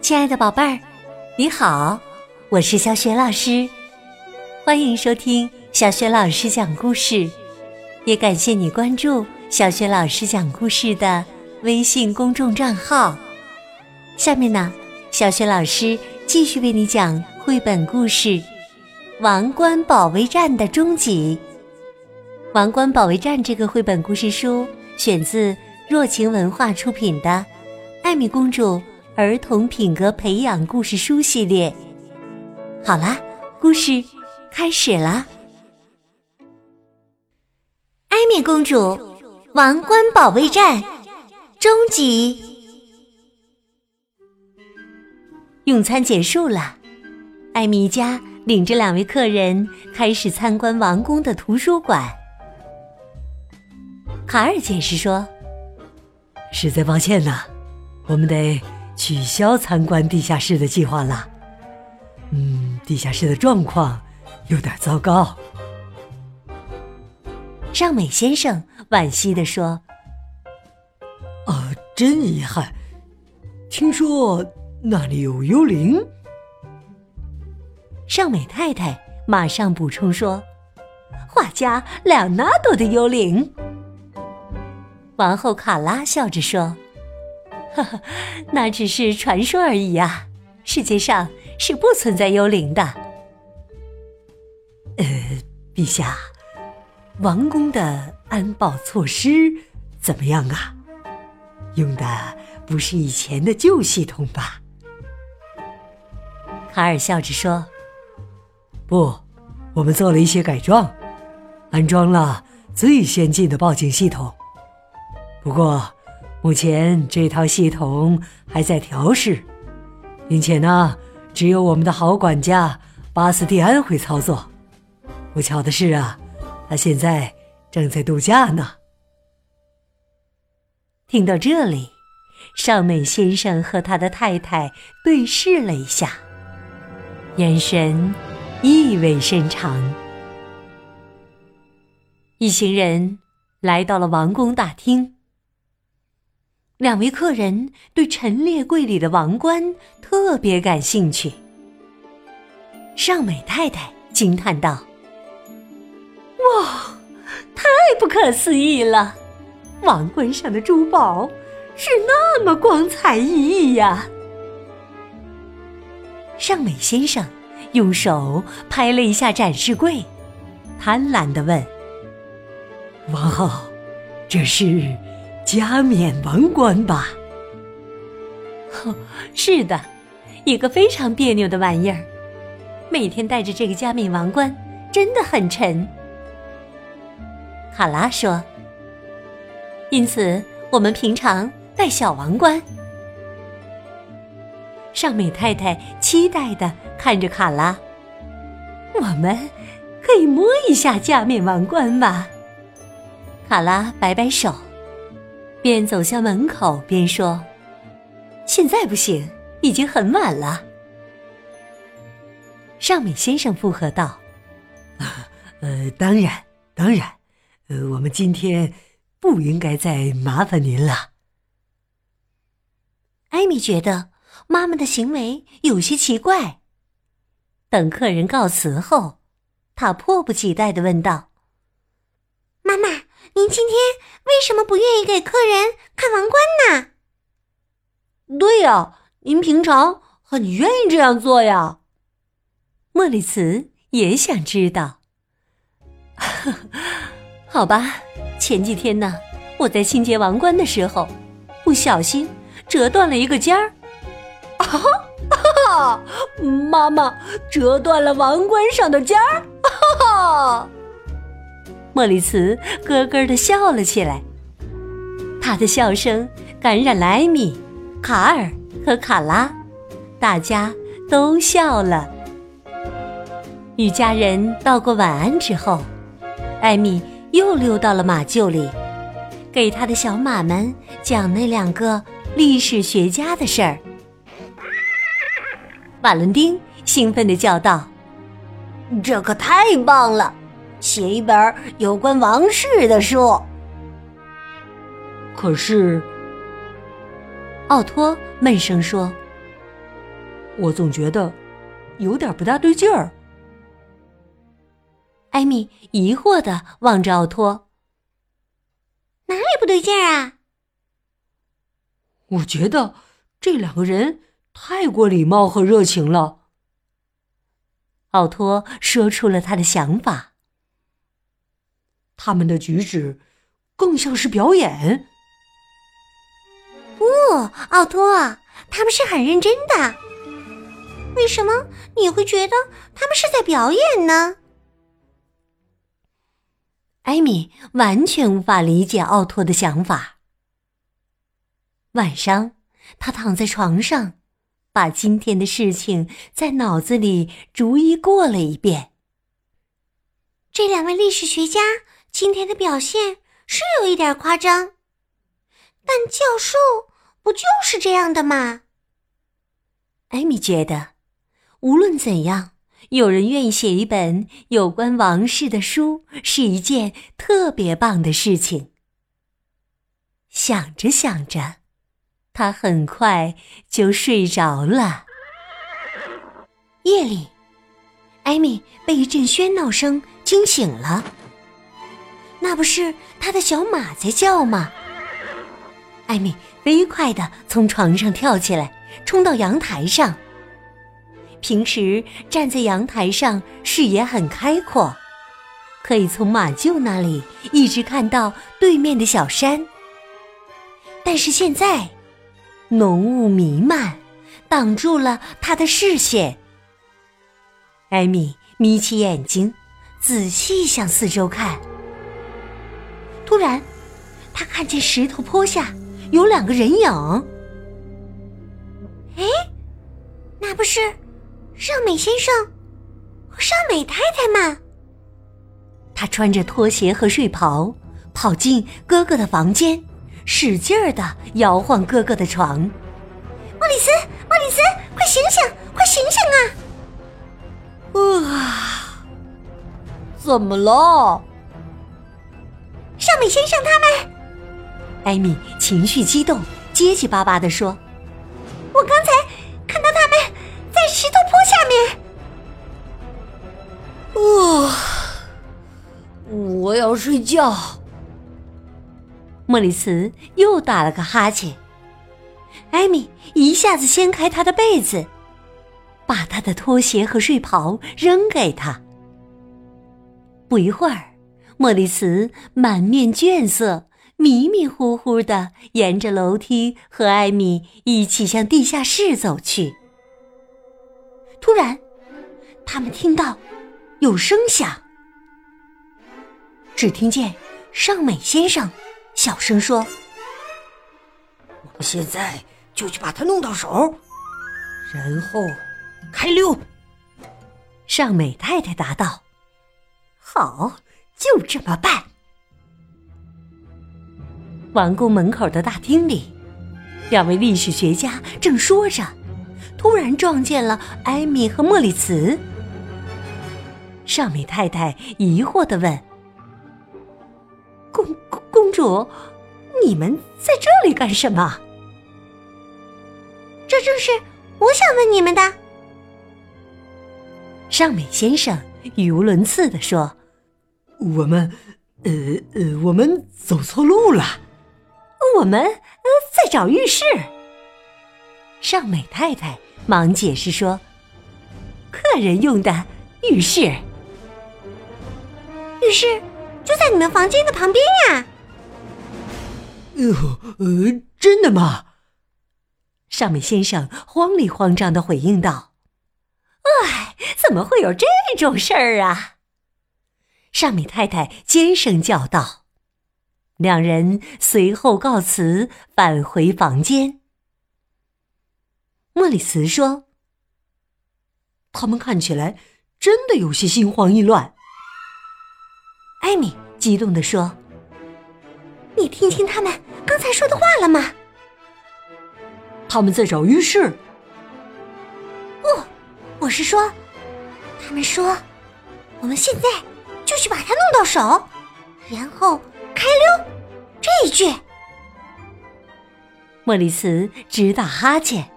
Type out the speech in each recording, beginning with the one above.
亲爱的宝贝儿，你好，我是小雪老师，欢迎收听小雪老师讲故事，也感谢你关注小雪老师讲故事的微信公众账号。下面呢，小雪老师继续为你讲绘本故事《王冠保卫战的终极》。《王冠保卫战》这个绘本故事书选自若晴文化出品的《艾米公主儿童品格培养故事书》系列。好啦，故事开始啦！艾米公主王冠保卫战终极。用餐结束了，艾米一家领着两位客人开始参观王宫的图书馆。卡尔解释说：“实在抱歉呐，我们得取消参观地下室的计划了。嗯，地下室的状况有点糟糕。”尚美先生惋惜地说：“啊，真遗憾，听说那里有幽灵。”尚美太太马上补充说：“画家两纳多的幽灵。”王后卡拉笑着说：“呵呵，那只是传说而已呀，世界上是不存在幽灵的。”呃，陛下，王宫的安保措施怎么样啊？用的不是以前的旧系统吧？卡尔笑着说：“不，我们做了一些改装，安装了最先进的报警系统。”不过，目前这套系统还在调试，并且呢，只有我们的好管家巴斯蒂安会操作。不巧的是啊，他现在正在度假呢。听到这里，尚美先生和他的太太对视了一下，眼神意味深长。一行人来到了王宫大厅。两位客人对陈列柜里的王冠特别感兴趣。尚美太太惊叹道：“哇，太不可思议了！王冠上的珠宝是那么光彩熠熠呀！”尚美先生用手拍了一下展示柜，贪婪的问：“王后，这是？”加冕王冠吧？哦，是的，一个非常别扭的玩意儿。每天戴着这个加冕王冠，真的很沉。卡拉说：“因此，我们平常戴小王冠。”尚美太太期待的看着卡拉：“我们可以摸一下加冕王冠吗？”卡拉摆摆手。边走向门口边说：“现在不行，已经很晚了。”尚美先生附和道：“啊，呃，当然，当然，呃，我们今天不应该再麻烦您了。”艾米觉得妈妈的行为有些奇怪。等客人告辞后，她迫不及待的问道：“妈妈。”您今天为什么不愿意给客人看王冠呢？对呀，您平常很愿意这样做呀。莫里茨也想知道。好吧，前几天呢，我在清洁王冠的时候，不小心折断了一个尖儿。啊 哈！妈妈折断了王冠上的尖儿。哈哈！莫里茨咯咯的笑了起来，他的笑声感染了艾米、卡尔和卡拉，大家都笑了。与家人道过晚安之后，艾米又溜到了马厩里，给他的小马们讲那两个历史学家的事儿。瓦伦丁兴奋地叫道：“这可太棒了！”写一本有关王室的书。可是，奥托闷声说：“我总觉得有点不大对劲儿。艾米疑惑的望着奥托：“哪里不对劲儿啊？”我觉得这两个人太过礼貌和热情了。奥托说出了他的想法。他们的举止更像是表演。不，奥托，他们是很认真的。为什么你会觉得他们是在表演呢？艾米完全无法理解奥托的想法。晚上，他躺在床上，把今天的事情在脑子里逐一过了一遍。这两位历史学家今天的表现是有一点夸张，但教授不就是这样的吗？艾米觉得，无论怎样，有人愿意写一本有关王室的书是一件特别棒的事情。想着想着。他很快就睡着了。夜里，艾米被一阵喧闹声惊醒了。那不是他的小马在叫吗？艾米飞快的从床上跳起来，冲到阳台上。平时站在阳台上，视野很开阔，可以从马厩那里一直看到对面的小山。但是现在。浓雾弥漫，挡住了他的视线。艾米眯起眼睛，仔细向四周看。突然，他看见石头坡下有两个人影。哎，那不是尚美先生和尚美太太吗？他穿着拖鞋和睡袍，跑进哥哥的房间。使劲儿的摇晃哥哥的床，莫里斯，莫里斯，快醒醒，快醒醒啊！啊，怎么了？尚美先生他们，艾米情绪激动，结结巴巴的说：“我刚才看到他们在石头坡下面。”啊，我要睡觉。莫里茨又打了个哈欠，艾米一下子掀开他的被子，把他的拖鞋和睡袍扔给他。不一会儿，莫里斯满面倦色，迷迷糊糊的沿着楼梯和艾米一起向地下室走去。突然，他们听到有声响，只听见尚美先生。小声说：“我们现在就去把它弄到手，然后开溜。”尚美太太答道：“好，就这么办。”王宫门口的大厅里，两位历史学家正说着，突然撞见了艾米和莫里茨。尚美太太疑惑的问。公公公主，你们在这里干什么？这正是我想问你们的。尚美先生语无伦次的说：“我们，呃呃，我们走错路了。我们呃在找浴室。”尚美太太忙解释说：“客人用的浴室，浴室。”就在你们房间的旁边呀！哟，呃，真的吗？尚美先生慌里慌张的回应道：“哎，怎么会有这种事儿啊？”尚美太太尖声叫道。两人随后告辞，返回房间。莫里斯说：“他们看起来真的有些心慌意乱。”艾米激动地说：“你听清他们刚才说的话了吗？他们在找浴室。不，我是说，他们说，我们现在去把它弄到手，然后开溜。这一句，莫里斯直打哈欠。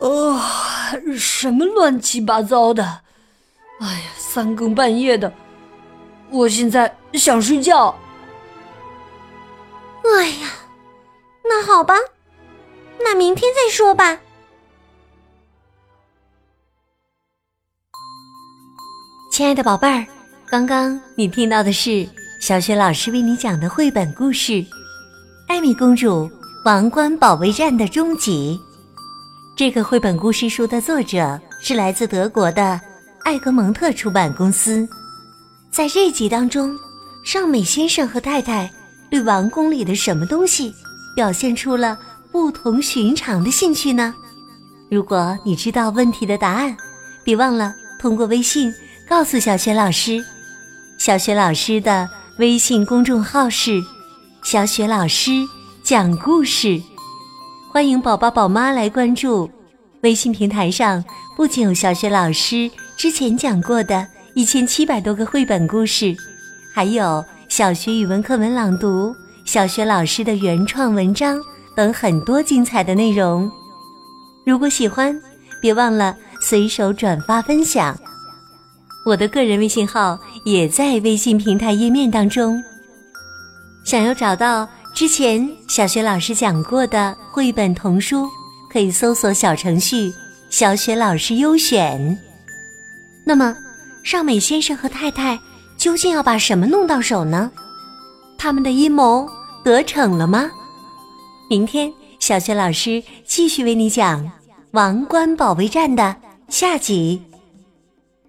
呃，什么乱七八糟的！哎呀，三更半夜的，我现在想睡觉。哎呀，那好吧，那明天再说吧。亲爱的宝贝儿，刚刚你听到的是小雪老师为你讲的绘本故事《艾米公主王冠保卫战的终极》。这个绘本故事书的作者是来自德国的艾格蒙特出版公司。在这集当中，尚美先生和太太对王宫里的什么东西表现出了不同寻常的兴趣呢？如果你知道问题的答案，别忘了通过微信。告诉小雪老师，小雪老师的微信公众号是“小雪老师讲故事”，欢迎宝宝宝妈来关注。微信平台上不仅有小雪老师之前讲过的一千七百多个绘本故事，还有小学语文课文朗读、小学老师的原创文章等很多精彩的内容。如果喜欢，别忘了随手转发分享。我的个人微信号也在微信平台页面当中。想要找到之前小学老师讲过的绘本童书，可以搜索小程序“小雪老师优选”。那么，尚美先生和太太究竟要把什么弄到手呢？他们的阴谋得逞了吗？明天，小雪老师继续为你讲《王冠保卫战》的下集。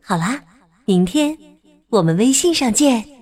好啦。明天我们微信上见。